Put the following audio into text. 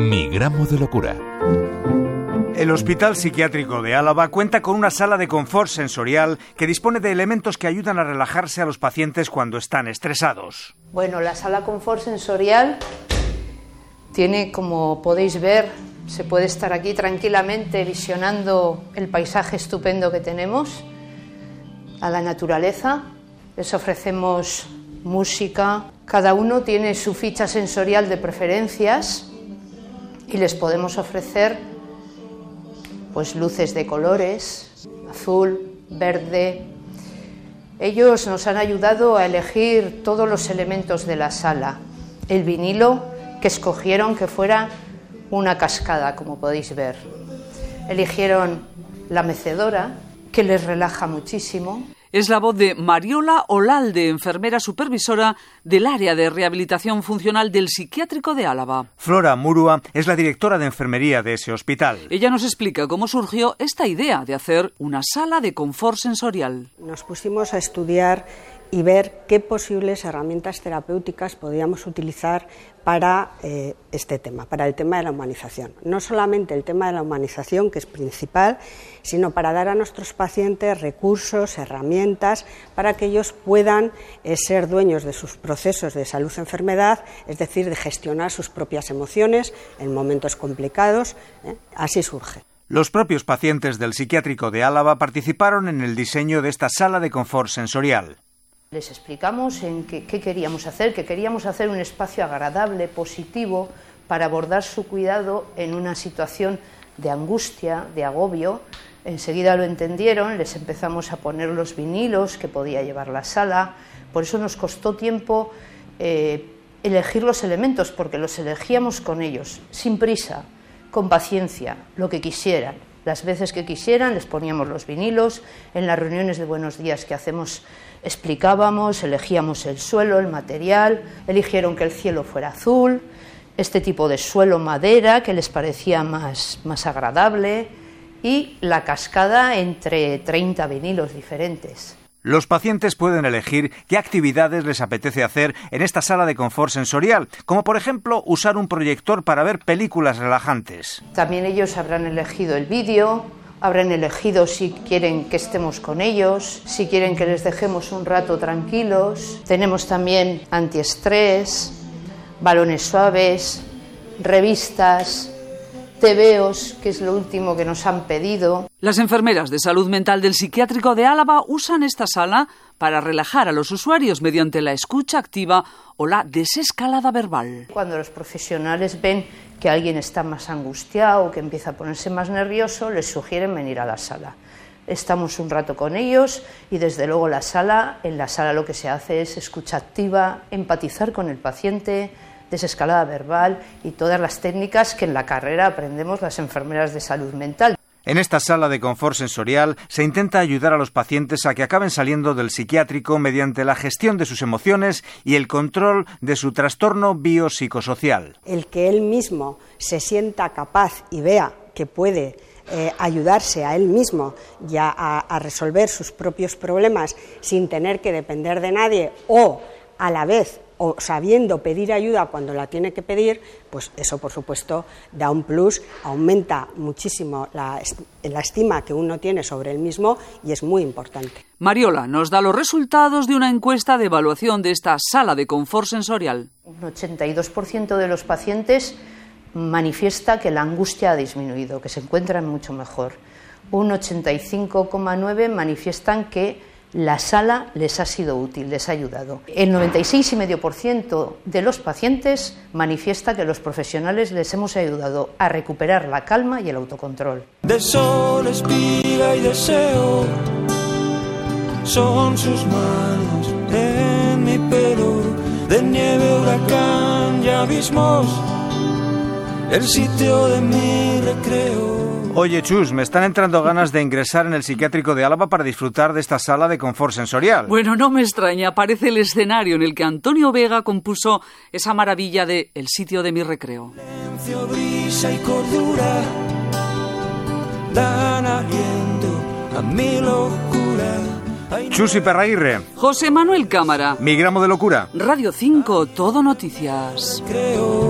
Mi gramo de locura. El Hospital Psiquiátrico de Álava cuenta con una sala de confort sensorial que dispone de elementos que ayudan a relajarse a los pacientes cuando están estresados. Bueno, la sala confort sensorial tiene, como podéis ver, se puede estar aquí tranquilamente visionando el paisaje estupendo que tenemos, a la naturaleza. Les ofrecemos música, cada uno tiene su ficha sensorial de preferencias y les podemos ofrecer pues luces de colores, azul, verde. Ellos nos han ayudado a elegir todos los elementos de la sala. El vinilo que escogieron que fuera una cascada, como podéis ver. Eligieron la mecedora, que les relaja muchísimo. Es la voz de Mariola Olalde, enfermera supervisora del área de rehabilitación funcional del psiquiátrico de Álava. Flora Murua es la directora de enfermería de ese hospital. Ella nos explica cómo surgió esta idea de hacer una sala de confort sensorial. Nos pusimos a estudiar y ver qué posibles herramientas terapéuticas podíamos utilizar para eh, este tema, para el tema de la humanización. No solamente el tema de la humanización, que es principal, sino para dar a nuestros pacientes recursos, herramientas, para que ellos puedan eh, ser dueños de sus procesos de salud-enfermedad, es decir, de gestionar sus propias emociones en momentos complicados. ¿eh? Así surge. Los propios pacientes del psiquiátrico de Álava participaron en el diseño de esta sala de confort sensorial. Les explicamos en qué, queríamos hacer, que queríamos hacer un espacio agradable, positivo, para abordar su cuidado en una situación de angustia, de agobio. Enseguida lo entendieron, les empezamos a poner los vinilos que podía llevar la sala. Por eso nos costó tiempo eh, elegir los elementos, porque los elegíamos con ellos, sin prisa, con paciencia, lo que quisieran. Las veces que quisieran les poníamos los vinilos, en las reuniones de buenos días que hacemos explicábamos, elegíamos el suelo, el material, eligieron que el cielo fuera azul, este tipo de suelo madera que les parecía más, más agradable y la cascada entre 30 vinilos diferentes. Los pacientes pueden elegir qué actividades les apetece hacer en esta sala de confort sensorial, como por ejemplo usar un proyector para ver películas relajantes. También ellos habrán elegido el vídeo, habrán elegido si quieren que estemos con ellos, si quieren que les dejemos un rato tranquilos. Tenemos también antiestrés, balones suaves, revistas, tebeos, que es lo último que nos han pedido. Las enfermeras de salud mental del psiquiátrico de Álava usan esta sala para relajar a los usuarios mediante la escucha activa o la desescalada verbal. Cuando los profesionales ven que alguien está más angustiado o que empieza a ponerse más nervioso, les sugieren venir a la sala. Estamos un rato con ellos y desde luego la sala, en la sala lo que se hace es escucha activa, empatizar con el paciente, desescalada verbal y todas las técnicas que en la carrera aprendemos las enfermeras de salud mental. En esta sala de confort sensorial se intenta ayudar a los pacientes a que acaben saliendo del psiquiátrico mediante la gestión de sus emociones y el control de su trastorno biopsicosocial. El que él mismo se sienta capaz y vea que puede eh, ayudarse a él mismo ya a resolver sus propios problemas sin tener que depender de nadie o a la vez o sabiendo pedir ayuda cuando la tiene que pedir, pues eso por supuesto da un plus, aumenta muchísimo la, estima que uno tiene sobre él mismo y es muy importante. Mariola nos da los resultados de una encuesta de evaluación de esta sala de confort sensorial. Un 82% de los pacientes manifiesta que la angustia ha disminuido, que se encuentran mucho mejor. Un 85,9 manifiestan que la sala les ha sido útil, les ha ayudado. El 96,5% de los pacientes manifiesta que los profesionales les hemos ayudado a recuperar la calma y el autocontrol. De sol, espiga y deseo son sus manos en mi pelo, de nieve, huracán y abismos, el sitio de mi recreo. Oye, Chus, me están entrando ganas de ingresar en el psiquiátrico de Álava para disfrutar de esta sala de confort sensorial. Bueno, no me extraña, parece el escenario en el que Antonio Vega compuso esa maravilla de El sitio de mi recreo. brisa y cordura dan aliento a mi locura. Chus y José Manuel Cámara. Mi gramo de locura. Radio 5, Todo Noticias. Creo